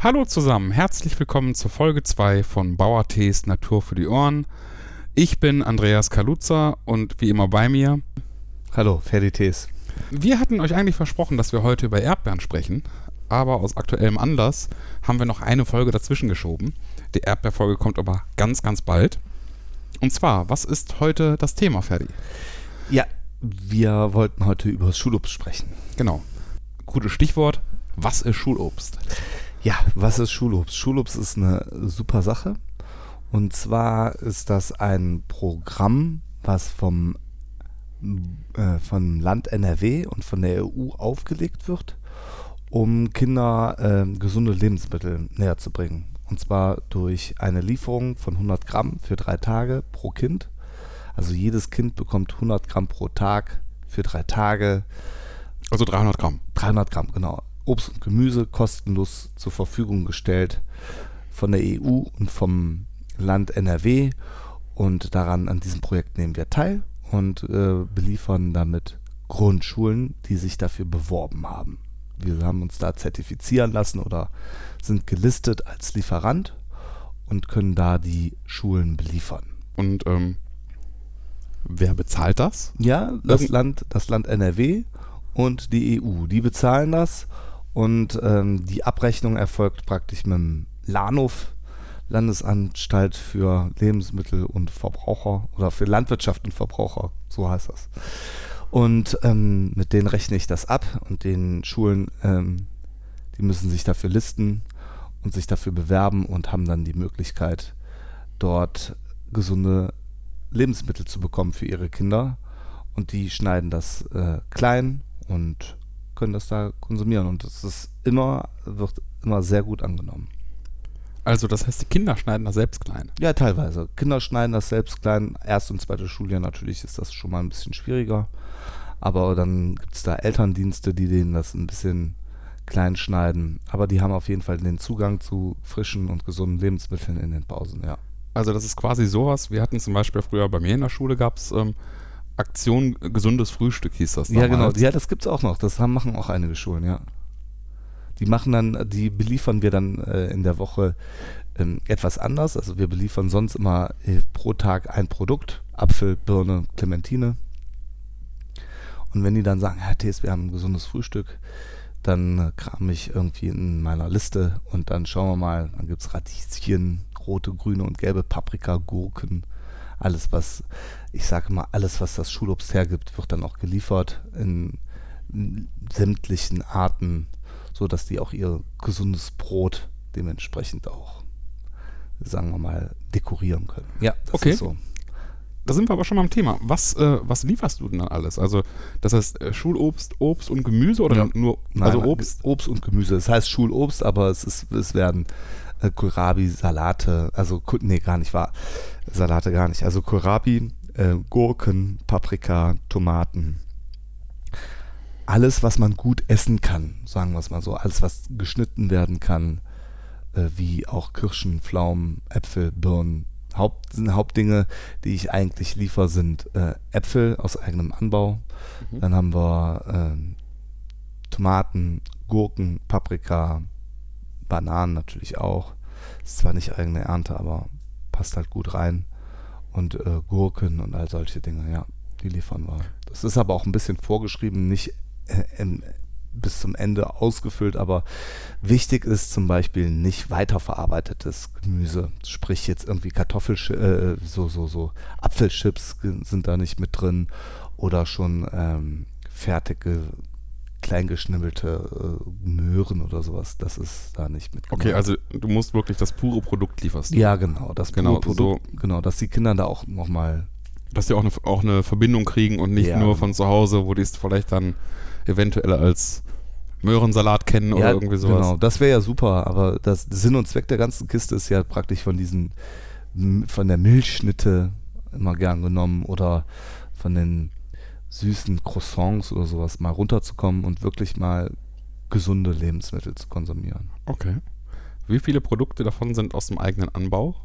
Hallo zusammen, herzlich willkommen zur Folge 2 von Bauer Tees Natur für die Ohren. Ich bin Andreas Kaluza und wie immer bei mir. Hallo, Ferdi Tees. Wir hatten euch eigentlich versprochen, dass wir heute über Erdbeeren sprechen, aber aus aktuellem Anlass haben wir noch eine Folge dazwischen geschoben. Die Erdbeerfolge kommt aber ganz, ganz bald. Und zwar, was ist heute das Thema, Ferdi? Ja, wir wollten heute über das Schulobst sprechen. Genau. Gutes Stichwort. Was ist Schulobst? Ja, was ist Schulobst? Schulobst ist eine super Sache. Und zwar ist das ein Programm, was vom äh, vom Land NRW und von der EU aufgelegt wird, um Kinder äh, gesunde Lebensmittel näher zu bringen. Und zwar durch eine Lieferung von 100 Gramm für drei Tage pro Kind. Also jedes Kind bekommt 100 Gramm pro Tag für drei Tage. Also 300 Gramm. 300 Gramm, genau. Obst und Gemüse kostenlos zur Verfügung gestellt von der EU und vom Land NRW. Und daran, an diesem Projekt nehmen wir teil und äh, beliefern damit Grundschulen, die sich dafür beworben haben. Wir haben uns da zertifizieren lassen oder sind gelistet als Lieferant und können da die Schulen beliefern. Und ähm, wer bezahlt das? Ja, das Land, das Land NRW und die EU, die bezahlen das und ähm, die Abrechnung erfolgt praktisch mit dem LANUF, Landesanstalt für Lebensmittel und Verbraucher oder für Landwirtschaft und Verbraucher, so heißt das. Und ähm, mit denen rechne ich das ab und den Schulen, ähm, die müssen sich dafür listen und sich dafür bewerben und haben dann die Möglichkeit, dort gesunde Lebensmittel zu bekommen für ihre Kinder. Und die schneiden das äh, klein und können das da konsumieren. Und das ist immer, wird immer sehr gut angenommen. Also das heißt, die Kinder schneiden das selbst klein. Ja, teilweise. Kinder schneiden das selbst klein. Erst und zweite Schuljahr natürlich ist das schon mal ein bisschen schwieriger. Aber dann gibt es da Elterndienste, die denen das ein bisschen klein schneiden. Aber die haben auf jeden Fall den Zugang zu frischen und gesunden Lebensmitteln in den Pausen, ja. Also das ist quasi sowas. Wir hatten zum Beispiel früher bei mir in der Schule gab es ähm, Aktion gesundes Frühstück hieß das. Ja, genau. Ja, das gibt es auch noch. Das haben, machen auch einige Schulen, ja. Die machen dann, die beliefern wir dann äh, in der Woche ähm, etwas anders. Also wir beliefern sonst immer äh, pro Tag ein Produkt. Apfel, Birne, Clementine. Und wenn die dann sagen, Herr Tees, wir haben ein gesundes Frühstück, dann äh, kram ich irgendwie in meiner Liste und dann schauen wir mal, dann gibt es Radieschen, rote, grüne und gelbe Paprika, Gurken, alles was, ich sage mal, alles was das Schulobst hergibt, wird dann auch geliefert in, sämtlichen Arten, so dass die auch ihr gesundes Brot dementsprechend auch, sagen wir mal, dekorieren können. Ja, das okay. ist so da sind wir aber schon mal am Thema. Was, äh, was lieferst du denn dann alles? Also, das heißt äh, Schulobst, Obst und Gemüse oder ja. nur Nein, also Obst? Obst und Gemüse. Das heißt Schulobst, aber es, ist, es werden äh, Kohlrabi, Salate, also nee, gar nicht wahr. Salate gar nicht. Also Kohlrabi, äh, Gurken, Paprika, Tomaten. Alles, was man gut essen kann, sagen wir es mal so. Alles, was geschnitten werden kann, äh, wie auch Kirschen, Pflaumen, Äpfel, Birnen, Haupt, Hauptdinge, die ich eigentlich liefere, sind äh, Äpfel aus eigenem Anbau. Mhm. Dann haben wir äh, Tomaten, Gurken, Paprika, Bananen natürlich auch. Ist zwar nicht eigene Ernte, aber passt halt gut rein. Und äh, Gurken und all solche Dinge, ja, die liefern wir. Das ist aber auch ein bisschen vorgeschrieben, nicht äh, im bis zum Ende ausgefüllt, aber wichtig ist zum Beispiel nicht weiterverarbeitetes Gemüse, sprich jetzt irgendwie Kartoffelchips, äh, so, so, so Apfelchips sind da nicht mit drin oder schon ähm, fertige kleingeschnibbelte äh, Möhren oder sowas, das ist da nicht mit. Okay, also du musst wirklich das pure Produkt lieferst. Ja, genau, das pure genau, Produkt, so genau, dass die Kinder da auch nochmal dass die auch eine, auch eine Verbindung kriegen und nicht ja, nur von zu Hause, wo die es vielleicht dann eventuell als Möhrensalat kennen oder irgendwie sowas. Genau, das wäre ja super, aber das Sinn und Zweck der ganzen Kiste ist ja praktisch von diesen, von der Milchschnitte immer gern genommen oder von den süßen Croissants oder sowas mal runterzukommen und wirklich mal gesunde Lebensmittel zu konsumieren. Okay. Wie viele Produkte davon sind aus dem eigenen Anbau?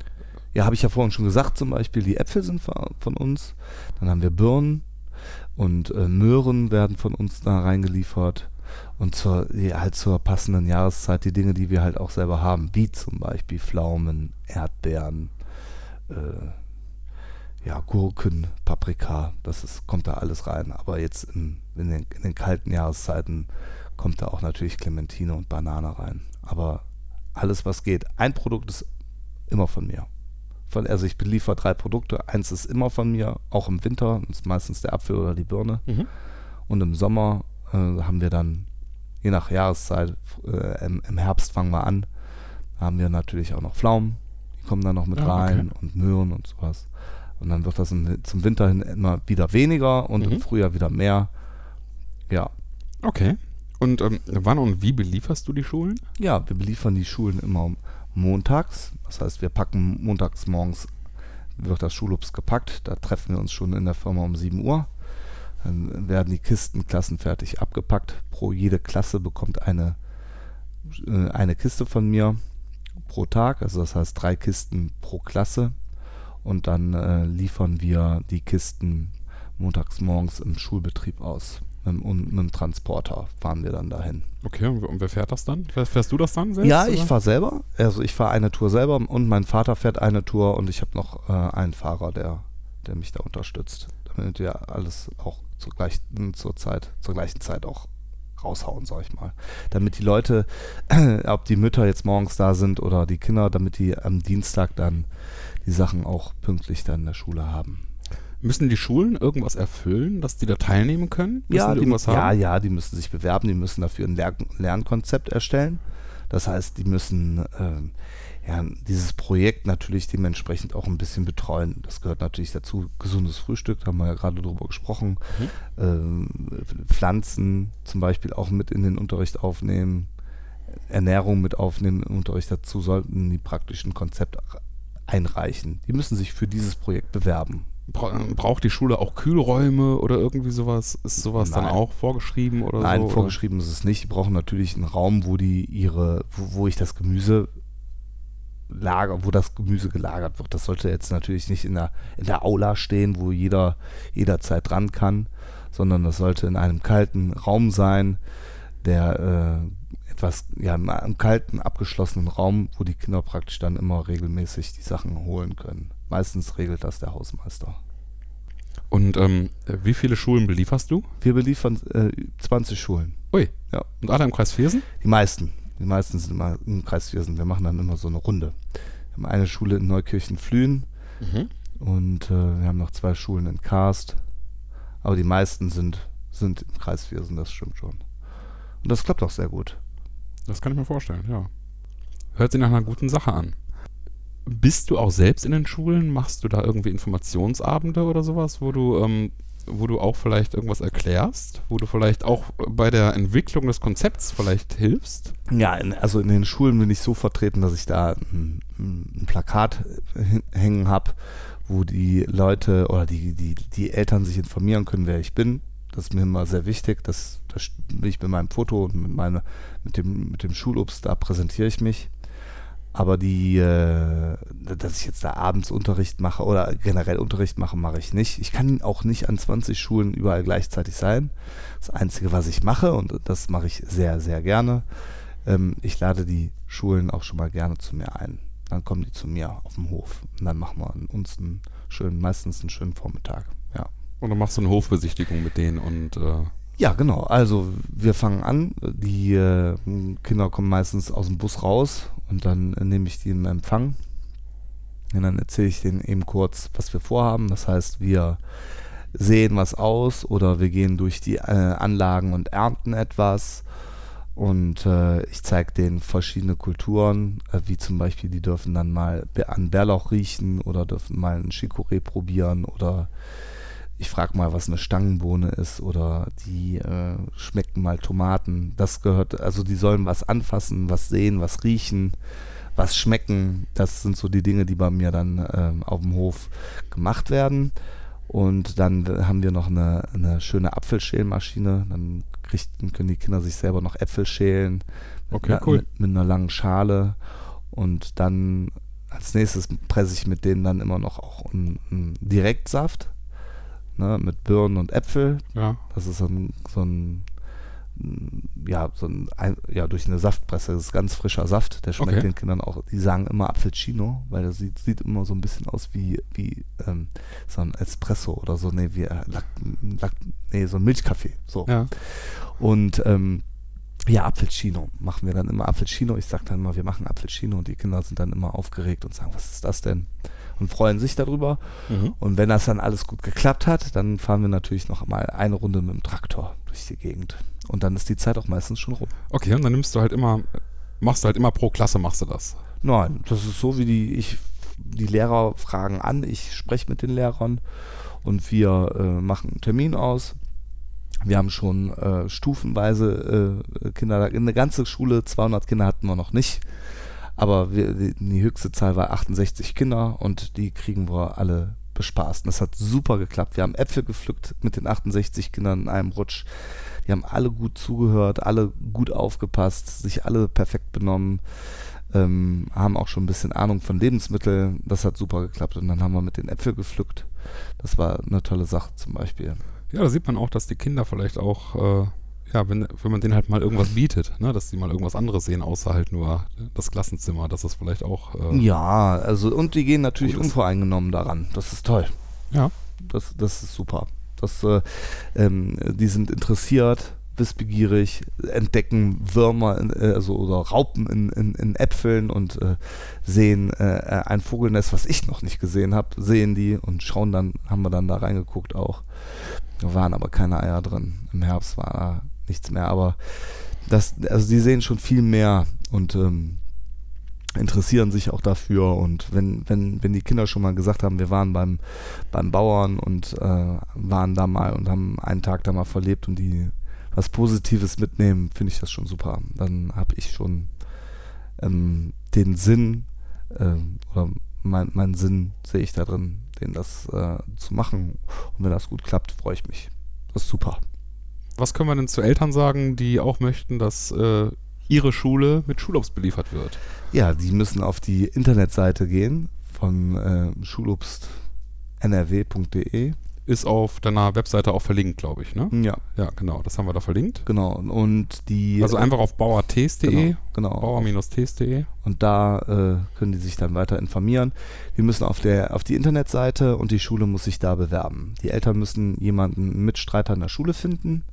Ja, habe ich ja vorhin schon gesagt, zum Beispiel die Äpfel sind von uns, dann haben wir Birnen und äh, Möhren werden von uns da reingeliefert. und zur, halt zur passenden Jahreszeit die Dinge, die wir halt auch selber haben, wie zum Beispiel Pflaumen, Erdbeeren, äh, ja, Gurken, Paprika, das ist, kommt da alles rein. Aber jetzt in, in, den, in den kalten Jahreszeiten kommt da auch natürlich Clementine und Banane rein. Aber alles, was geht. Ein Produkt ist immer von mir. Von, also ich beliefere drei Produkte. Eins ist immer von mir, auch im Winter, das ist meistens der Apfel oder die Birne. Mhm. Und im Sommer äh, haben wir dann, je nach Jahreszeit, äh, im, im, Herbst fangen wir an, haben wir natürlich auch noch Pflaumen, die kommen dann noch mit Ah, rein okay. und Möhren und sowas. Und dann wird das im, zum Winter hin immer wieder weniger und Mhm. im Frühjahr wieder mehr. Ja. Okay. Und ähm, wann und wie belieferst du die Schulen? Ja, wir beliefern die Schulen immer montags. Das heißt, wir packen montags morgens, wird das Schulobst gepackt. Da treffen wir uns schon in der Firma um 7 Uhr. Dann werden die Kisten klassenfertig abgepackt. Pro jede Klasse bekommt eine, äh, eine Kiste von mir pro Tag. Also das heißt drei Kisten pro Klasse. Und dann äh, liefern wir die Kisten montags morgens im Schulbetrieb aus. Mit, und mit dem Transporter fahren wir dann dahin. Okay, und, wer fährt das dann? Fährst, fährst du das dann selbst? Ja, ich oder? fahre selber. Also ich fahre eine Tour selber und mein Vater fährt eine Tour und ich habe noch äh, einen Fahrer, der, der mich da unterstützt. Damit wir alles auch zur gleichen, zur Zeit, zur gleichen Zeit auch raushauen, sag ich mal. Damit die Leute, ob die Mütter jetzt morgens da sind oder die Kinder, damit die am Dienstag dann die Sachen auch pünktlich dann in der Schule haben. Müssen die Schulen irgendwas erfüllen, dass die da teilnehmen können? Müssen Ja, die die, ja, ja, die müssen sich bewerben, die müssen dafür ein Lern Lernkonzept erstellen. Das heißt, die müssen ähm, ja, dieses Projekt natürlich dementsprechend auch ein bisschen betreuen. Das gehört natürlich dazu. Gesundes Frühstück, da haben wir ja gerade drüber gesprochen. Ähm, Pflanzen zum Beispiel auch mit in den Unterricht aufnehmen. Ernährung mit aufnehmen im Unterricht. Dazu sollten die praktischen Konzepte einreichen. Die müssen sich für dieses Projekt bewerben. Bra braucht die Schule auch Kühlräume oder irgendwie sowas? Ist sowas dann Nein. auch vorgeschrieben oder Nein, so? oder? vorgeschrieben ist es nicht. Die brauchen natürlich einen Raum, wo die ihre, wo, wo ich das Gemüse lager, wo das Gemüse gelagert wird. Das sollte jetzt natürlich nicht in der, in der Aula stehen, wo jeder jederzeit dran kann, sondern das sollte in einem kalten Raum sein, der äh, etwas, ja, in einem kalten, abgeschlossenen Raum, wo die Kinder praktisch dann immer regelmäßig die Sachen holen können. Meistens regelt das der Hausmeister. Und ähm, wie viele Schulen belieferst du? Wir beliefern äh, 20 Schulen. Ui. Ja. Und alle im Kreis Viersen? Die meisten. Die meisten sind immer im Kreis Viersen. Wir machen dann immer so eine Runde. Wir haben eine Schule in Neukirchen-Flühen Mhm. und äh, wir haben noch zwei Schulen in Karst. Aber die meisten sind, sind im Kreis Viersen, das stimmt schon. Und das klappt auch sehr gut. Das kann ich mir vorstellen, ja. Hört sich nach einer guten Sache an. Bist du auch selbst in den Schulen? Machst du da irgendwie Informationsabende oder sowas, wo du, ähm, wo du auch vielleicht irgendwas erklärst? Wo du vielleicht auch bei der Entwicklung des Konzepts vielleicht hilfst? Ja, also in den Schulen bin ich so vertreten, dass ich da ein, ein Plakat hin- hängen habe, wo die Leute oder die, die, die Eltern sich informieren können, wer ich bin. Das ist mir immer sehr wichtig. Das, das bin ich mit meinem Foto und mit, meine, mit, dem, mit dem Schulobst, da präsentiere ich mich. Aber die, äh, dass ich jetzt da abends Unterricht mache oder generell Unterricht mache, mache ich nicht. Ich kann auch nicht an 20 Schulen überall gleichzeitig sein. Das Einzige, was ich mache, und das mache ich sehr, sehr gerne, ähm, ich lade die Schulen auch schon mal gerne zu mir ein. Dann kommen die zu mir auf dem Hof und dann machen wir uns einen schönen, meistens einen schönen Vormittag. Ja. Und dann machst du eine Hofbesichtigung mit denen und äh, Ja, genau. Also wir fangen an. Die äh, Kinder kommen meistens aus dem Bus raus und dann äh, nehme ich die in Empfang. Und dann erzähle ich denen eben kurz, was wir vorhaben. Das heißt, wir sehen was aus oder wir gehen durch die äh, Anlagen und ernten etwas. Und äh, ich zeige denen verschiedene Kulturen, äh, wie zum Beispiel, die dürfen dann mal an Bärlauch riechen oder dürfen mal ein Chicorée probieren oder ich frage mal, was eine Stangenbohne ist oder die äh, schmecken mal Tomaten. Das gehört, also die sollen was anfassen, was sehen, was riechen, was schmecken. Das sind so die Dinge, die bei mir dann ähm, auf dem Hof gemacht werden. Und dann haben wir noch eine, eine schöne Apfelschälmaschine. Dann kriegen, können die Kinder sich selber noch Äpfel schälen. Mit, Okay, einer, cool. mit, mit einer langen Schale. Und dann als nächstes presse ich mit denen dann immer noch auch einen, einen Direktsaft. Ne, mit Birnen und Äpfel. ja. Das ist so ein, so ein ja, so ein, ja, durch eine Saftpresse. Das ist ganz frischer Saft. Der schmeckt Okay. den Kindern auch. Die sagen immer Apfelcino, weil das sieht, sieht immer so ein bisschen aus wie, wie ähm, so ein Espresso oder so. Nee, wie, äh, Lac, Lac, nee, so ein Milchkaffee. So. Ja. Und ähm, ja, Apfelchino machen wir dann immer Apfelchino. Ich sage dann immer, wir machen Apfelchino und die Kinder sind dann immer aufgeregt und sagen, was ist das denn? Und freuen sich darüber. Mhm. Und wenn das dann alles gut geklappt hat, dann fahren wir natürlich noch mal eine Runde mit dem Traktor durch die Gegend. Und dann ist die Zeit auch meistens schon rum. Okay, und dann nimmst du halt immer, machst du halt immer pro Klasse, machst du das. Nein, das ist so, wie die, ich, die Lehrer fragen an, ich spreche mit den Lehrern und wir äh, machen einen Termin aus. Wir haben schon äh, stufenweise äh, Kinder, eine ganze Schule, 200 Kinder hatten wir noch nicht. Aber wir, die, die höchste Zahl war 68 Kinder und die kriegen wir alle bespaßt. Und das hat super geklappt. Wir haben Äpfel gepflückt mit den 68 Kindern in einem Rutsch. Die haben alle gut zugehört, alle gut aufgepasst, sich alle perfekt benommen, ähm, haben auch schon ein bisschen Ahnung von Lebensmitteln. Das hat super geklappt. Und dann haben wir mit den Äpfel gepflückt. Das war eine tolle Sache zum Beispiel. Ja, da sieht man auch, dass die Kinder vielleicht auch, äh, ja, wenn, wenn man denen halt mal irgendwas bietet, ne, dass die mal irgendwas anderes sehen, außer halt nur das Klassenzimmer, dass das vielleicht auch. Äh, Ja, also und die gehen natürlich unvoreingenommen daran. Das ist toll. Ja. Das, das ist super. Das, äh, ähm, die sind interessiert, wissbegierig, entdecken Würmer, in, äh, also oder Raupen in, in, in Äpfeln und äh, sehen äh, ein Vogelnest, was ich noch nicht gesehen habe, sehen die und schauen dann, haben wir dann da reingeguckt auch. Da waren aber keine Eier drin. Im Herbst war da nichts mehr, aber das, also die sehen schon viel mehr und ähm, interessieren sich auch dafür und wenn, wenn, wenn die Kinder schon mal gesagt haben, wir waren beim, beim Bauern und äh, waren da mal und haben einen Tag da mal verlebt und die was Positives mitnehmen, finde ich das schon super. Dann habe ich schon ähm, den Sinn ähm, oder mein, meinen Sinn sehe ich da drin, den das äh, zu machen. Und wenn das gut klappt, freue ich mich. Das ist super. Was können wir denn zu Eltern sagen, die auch möchten, dass äh, ihre Schule mit Schulobst beliefert wird? Ja, die müssen auf die Internetseite gehen von äh, schulobstnrw.de. Ist auf deiner Webseite auch verlinkt, glaube ich, ne? Ja, Ja, genau, das haben wir da verlinkt. genau. Und die Also einfach auf bauertees.de, genau, genau. bauer-tees.de. Und da äh, können die sich dann weiter informieren. Die müssen auf, der, auf die Internetseite und die Schule muss sich da bewerben. Die Eltern müssen jemanden, Mitstreiter in der Schule finden.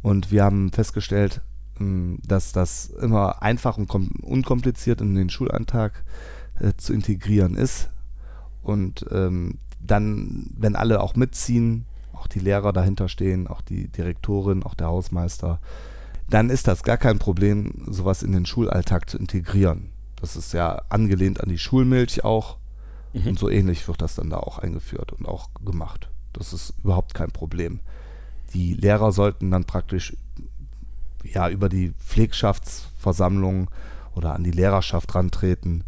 Und wir haben festgestellt, mh, dass das immer einfach und kom- unkompliziert in den Schulalltag äh, zu integrieren ist. Und ähm, dann, wenn alle auch mitziehen, auch die Lehrer dahinter stehen, auch die Direktorin, auch der Hausmeister, dann ist das gar kein Problem, sowas in den Schulalltag zu integrieren. Das ist ja angelehnt an die Schulmilch auch Mhm. und so ähnlich wird das dann da auch eingeführt und auch gemacht. Das ist überhaupt kein Problem. Die Lehrer sollten dann praktisch ja über die Pflegschaftsversammlung oder an die Lehrerschaft rantreten,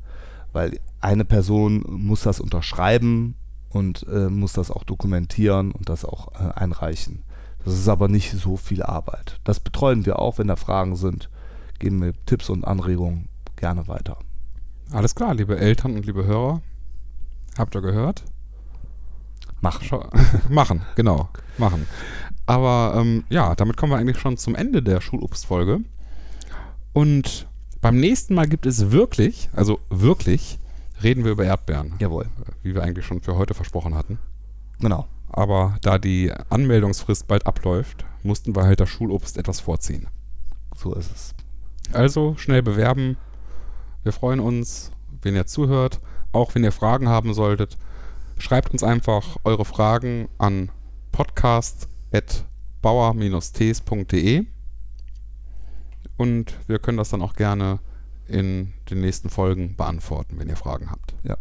weil eine Person muss das unterschreiben und äh, muss das auch dokumentieren und das auch äh, einreichen. Das ist aber nicht so viel Arbeit. Das betreuen wir auch, wenn da Fragen sind, geben wir Tipps und Anregungen gerne weiter. Alles klar, liebe Eltern und liebe Hörer. Habt ihr gehört? Machen. Schau machen, genau, machen. Aber ähm, ja, damit kommen wir eigentlich schon zum Ende der Schulobstfolge. Und beim nächsten Mal gibt es wirklich, also wirklich, reden wir über Erdbeeren, Jawohl. wie wir eigentlich schon für heute versprochen hatten. Genau. Aber da die Anmeldungsfrist bald abläuft, mussten wir halt das Schulobst etwas vorziehen. So ist es. Also schnell bewerben. Wir freuen uns, wenn ihr zuhört. Auch wenn ihr Fragen haben solltet, schreibt uns einfach eure Fragen an podcast.bauer-tees.de und wir können das dann auch gerne in den nächsten Folgen beantworten, wenn ihr Fragen habt. Ja,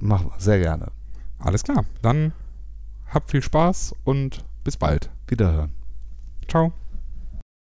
machen wir sehr gerne. Alles klar, dann habt viel Spaß und bis bald. Wiederhören. Ciao.